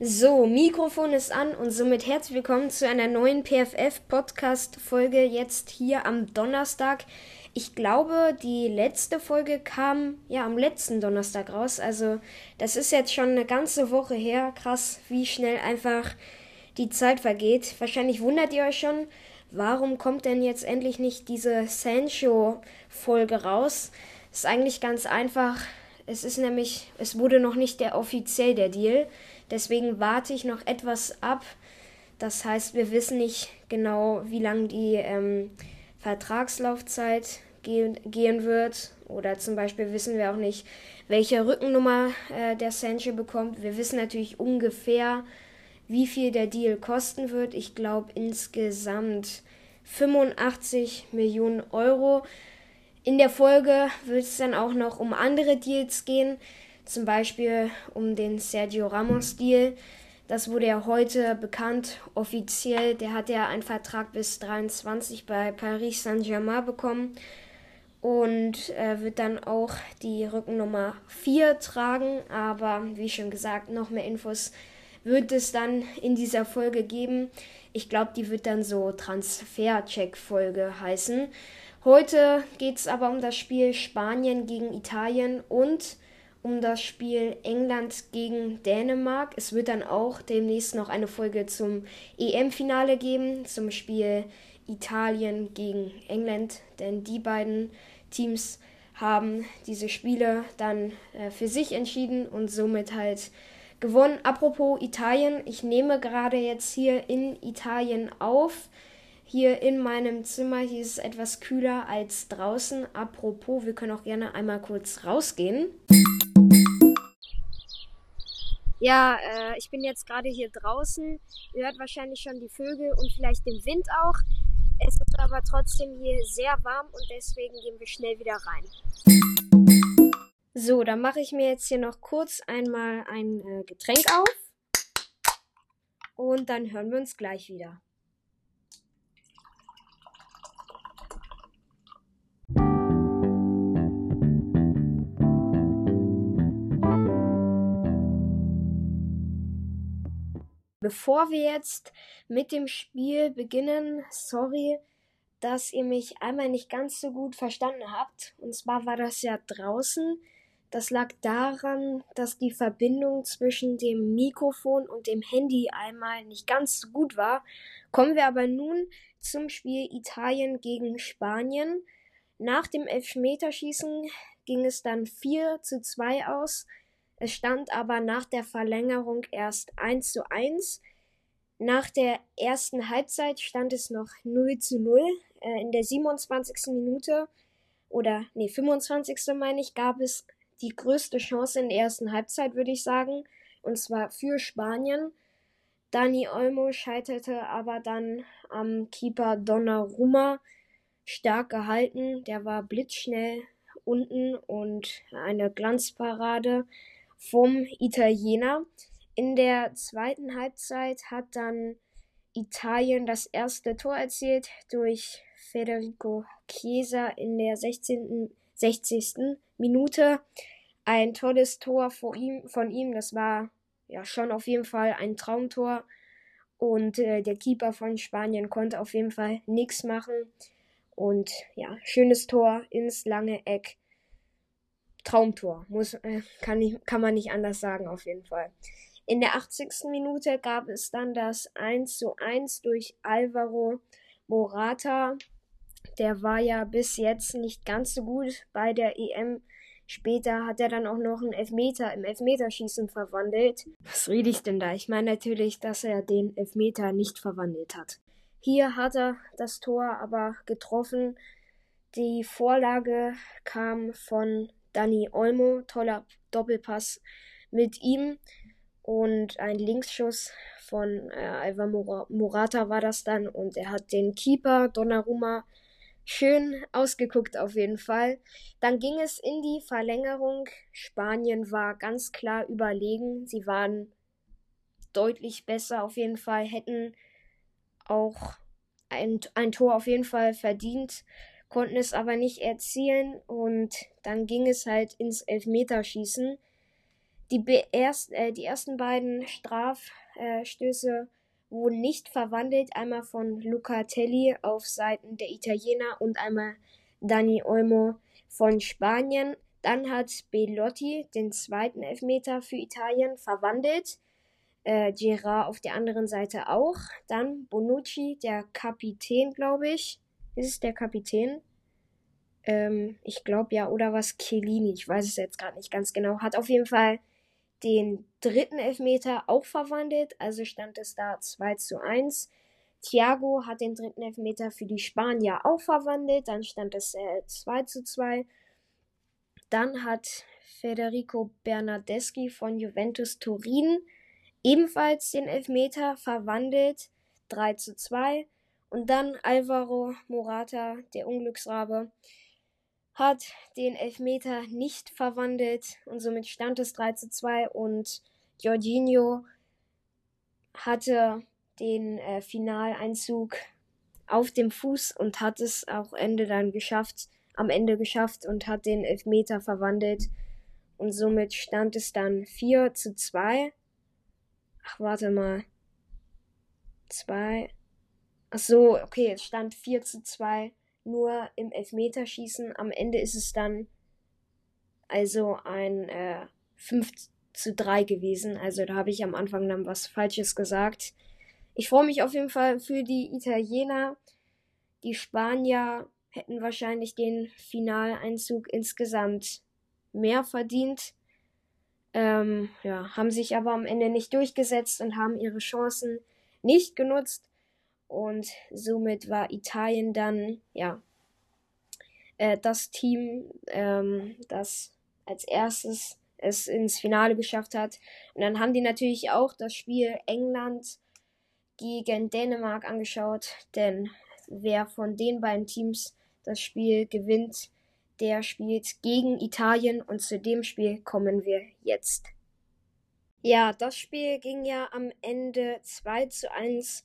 So, Mikrofon ist an und somit herzlich willkommen zu einer neuen PFF-Podcast-Folge jetzt hier am Donnerstag. Ich glaube, die letzte Folge kam ja am letzten Donnerstag raus. Also, das ist jetzt schon eine ganze Woche her. Krass, wie schnell einfach die Zeit vergeht. Wahrscheinlich wundert ihr euch schon, warum kommt denn jetzt endlich nicht diese Sancho-Folge raus? Ist eigentlich ganz einfach. Es ist nämlich, es wurde noch nicht der offiziell der Deal. Deswegen warte ich noch etwas ab. Das heißt, wir wissen nicht genau, wie lang die ähm, Vertragslaufzeit gehen, gehen wird. Oder zum Beispiel wissen wir auch nicht, welche Rückennummer äh, der Sancho bekommt. Wir wissen natürlich ungefähr, wie viel der Deal kosten wird. Ich glaube insgesamt 85 Millionen Euro. In der Folge wird es dann auch noch um andere Deals gehen zum Beispiel um den Sergio Ramos-Deal. Das wurde ja heute bekannt, offiziell. Der hat ja einen Vertrag bis 23 bei Paris Saint-Germain bekommen und äh, wird dann auch die Rückennummer 4 tragen. Aber wie schon gesagt, noch mehr Infos wird es dann in dieser Folge geben. Ich glaube, die wird dann so Transfer-Check-Folge heißen. Heute geht es aber um das Spiel Spanien gegen Italien und um das Spiel England gegen Dänemark. Es wird dann auch demnächst noch eine Folge zum EM-Finale geben, zum Spiel Italien gegen England, denn die beiden Teams haben diese Spiele dann äh, für sich entschieden und somit halt gewonnen. Apropos Italien, ich nehme gerade jetzt hier in Italien auf. Hier in meinem Zimmer, hier ist es etwas kühler als draußen. Apropos, wir können auch gerne einmal kurz rausgehen. Ja, äh, ich bin jetzt gerade hier draußen. Ihr hört wahrscheinlich schon die Vögel und vielleicht den Wind auch. Es ist aber trotzdem hier sehr warm und deswegen gehen wir schnell wieder rein. So, dann mache ich mir jetzt hier noch kurz einmal ein äh, Getränk auf. Und dann hören wir uns gleich wieder. Bevor wir jetzt mit dem Spiel beginnen, sorry, dass ihr mich einmal nicht ganz so gut verstanden habt. Und zwar war das ja draußen. Das lag daran, dass die Verbindung zwischen dem Mikrofon und dem Handy einmal nicht ganz so gut war. Kommen wir aber nun zum Spiel Italien gegen Spanien. Nach dem Elfmeterschießen ging es dann 4 zu 2 aus. Es stand aber nach der Verlängerung erst 1 zu 1. Nach der ersten Halbzeit stand es noch 0 zu 0. Äh, in der 27. Minute oder nee, 25. meine ich, gab es die größte Chance in der ersten Halbzeit, würde ich sagen. Und zwar für Spanien. Dani Olmo scheiterte aber dann am Keeper Donnarumma stark gehalten. Der war blitzschnell unten und eine Glanzparade vom Italiener. In der zweiten Halbzeit hat dann Italien das erste Tor erzielt durch Federico Chiesa in der 16. 60. Minute. Ein tolles Tor von ihm, von ihm. Das war ja schon auf jeden Fall ein Traumtor. Und äh, der Keeper von Spanien konnte auf jeden Fall nichts machen. Und ja, schönes Tor ins lange Eck. Traumtor. Muss, äh, kann, ich, kann man nicht anders sagen, auf jeden Fall. In der 80. Minute gab es dann das 1 zu 1 durch Alvaro Morata. Der war ja bis jetzt nicht ganz so gut bei der EM. Später hat er dann auch noch einen Elfmeter im Elfmeterschießen verwandelt. Was rede ich denn da? Ich meine natürlich, dass er den Elfmeter nicht verwandelt hat. Hier hat er das Tor aber getroffen. Die Vorlage kam von Dani Olmo, toller Doppelpass mit ihm und ein Linksschuss von äh, Alvaro Morata war das dann und er hat den Keeper Donnarumma schön ausgeguckt auf jeden Fall. Dann ging es in die Verlängerung. Spanien war ganz klar überlegen. Sie waren deutlich besser auf jeden Fall, hätten auch ein, ein Tor auf jeden Fall verdient konnten es aber nicht erzielen und dann ging es halt ins Elfmeterschießen. Die, erst, äh, die ersten beiden Strafstöße wurden nicht verwandelt. Einmal von Luca Telli auf Seiten der Italiener und einmal Dani Olmo von Spanien. Dann hat Belotti den zweiten Elfmeter für Italien verwandelt. Äh, Gerard auf der anderen Seite auch. Dann Bonucci, der Kapitän, glaube ich. Ist es der Kapitän? Ähm, ich glaube ja, oder was Chiellini, ich weiß es jetzt gerade nicht ganz genau, hat auf jeden Fall den dritten Elfmeter auch verwandelt, also stand es da 2 zu 1. Thiago hat den dritten Elfmeter für die Spanier auch verwandelt, dann stand es äh, 2 zu 2. Dann hat Federico Bernardeschi von Juventus Turin ebenfalls den Elfmeter verwandelt, 3 zu 2. Und dann Alvaro Morata, der Unglücksrabe, hat den Elfmeter nicht verwandelt und somit stand es 3 zu 2 und Jorginho hatte den äh, Finaleinzug auf dem Fuß und hat es auch Ende dann geschafft, am Ende geschafft und hat den Elfmeter verwandelt und somit stand es dann 4 zu 2. Ach, warte mal. 2. Ach so, okay, es stand 4 zu 2 nur im Elfmeterschießen. Am Ende ist es dann also ein äh, 5 zu 3 gewesen. Also da habe ich am Anfang dann was Falsches gesagt. Ich freue mich auf jeden Fall für die Italiener. Die Spanier hätten wahrscheinlich den Finaleinzug insgesamt mehr verdient. Ähm, ja, haben sich aber am Ende nicht durchgesetzt und haben ihre Chancen nicht genutzt. Und somit war Italien dann, ja, äh, das Team, ähm, das als erstes es ins Finale geschafft hat. Und dann haben die natürlich auch das Spiel England gegen Dänemark angeschaut, denn wer von den beiden Teams das Spiel gewinnt, der spielt gegen Italien und zu dem Spiel kommen wir jetzt. Ja, das Spiel ging ja am Ende 2 zu 1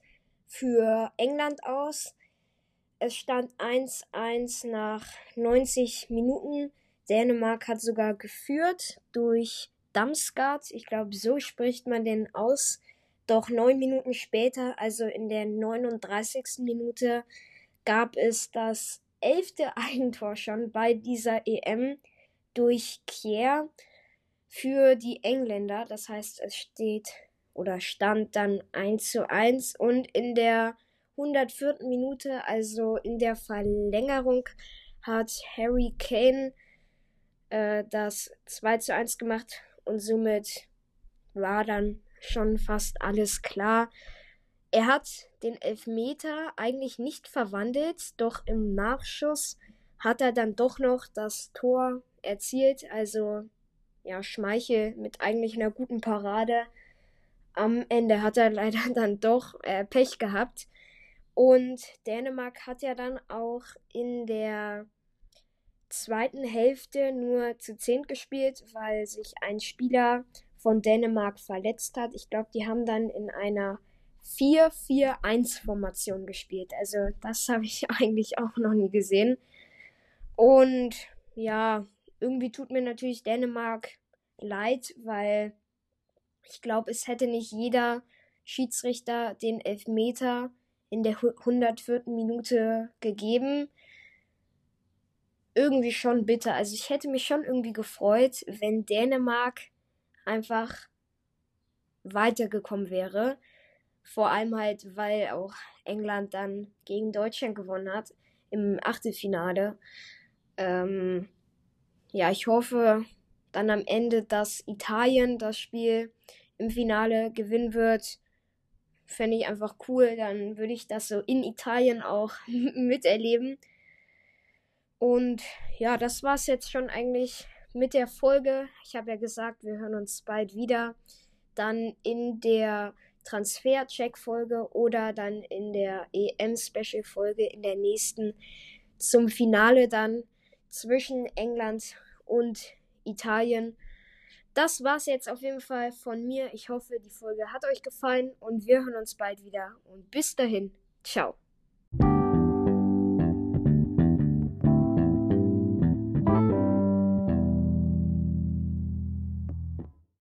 für England aus. Es stand 1-1 nach 90 Minuten. Dänemark hat sogar geführt durch Damsgaard. Ich glaube, so spricht man den aus. Doch neun Minuten später, also in der 39. Minute, gab es das elfte Eigentor schon bei dieser EM durch Kier für die Engländer. Das heißt, es steht oder stand dann 1 zu 1 und in der 104. Minute, also in der Verlängerung, hat Harry Kane äh, das 2 zu 1 gemacht und somit war dann schon fast alles klar. Er hat den Elfmeter eigentlich nicht verwandelt, doch im Nachschuss hat er dann doch noch das Tor erzielt. Also ja, Schmeichel mit eigentlich einer guten Parade am Ende hat er leider dann doch äh, Pech gehabt. Und Dänemark hat ja dann auch in der zweiten Hälfte nur zu 10 gespielt, weil sich ein Spieler von Dänemark verletzt hat. Ich glaube, die haben dann in einer 4-4-1-Formation gespielt. Also das habe ich eigentlich auch noch nie gesehen. Und ja, irgendwie tut mir natürlich Dänemark leid, weil ich glaube, es hätte nicht jeder Schiedsrichter den Elfmeter in der 104. Minute gegeben. Irgendwie schon bitter. Also ich hätte mich schon irgendwie gefreut, wenn Dänemark einfach weitergekommen wäre. Vor allem halt, weil auch England dann gegen Deutschland gewonnen hat im Achtelfinale. Ähm, ja, ich hoffe, dann am Ende, dass Italien das Spiel im Finale gewinnen wird. Fände ich einfach cool. Dann würde ich das so in Italien auch miterleben. Und ja, das war es jetzt schon eigentlich mit der Folge. Ich habe ja gesagt, wir hören uns bald wieder. Dann in der Transfer-Check-Folge oder dann in der EM-Special-Folge in der nächsten zum Finale dann zwischen England und Italien. Das war's jetzt auf jeden Fall von mir. Ich hoffe, die Folge hat euch gefallen und wir hören uns bald wieder. Und bis dahin, ciao.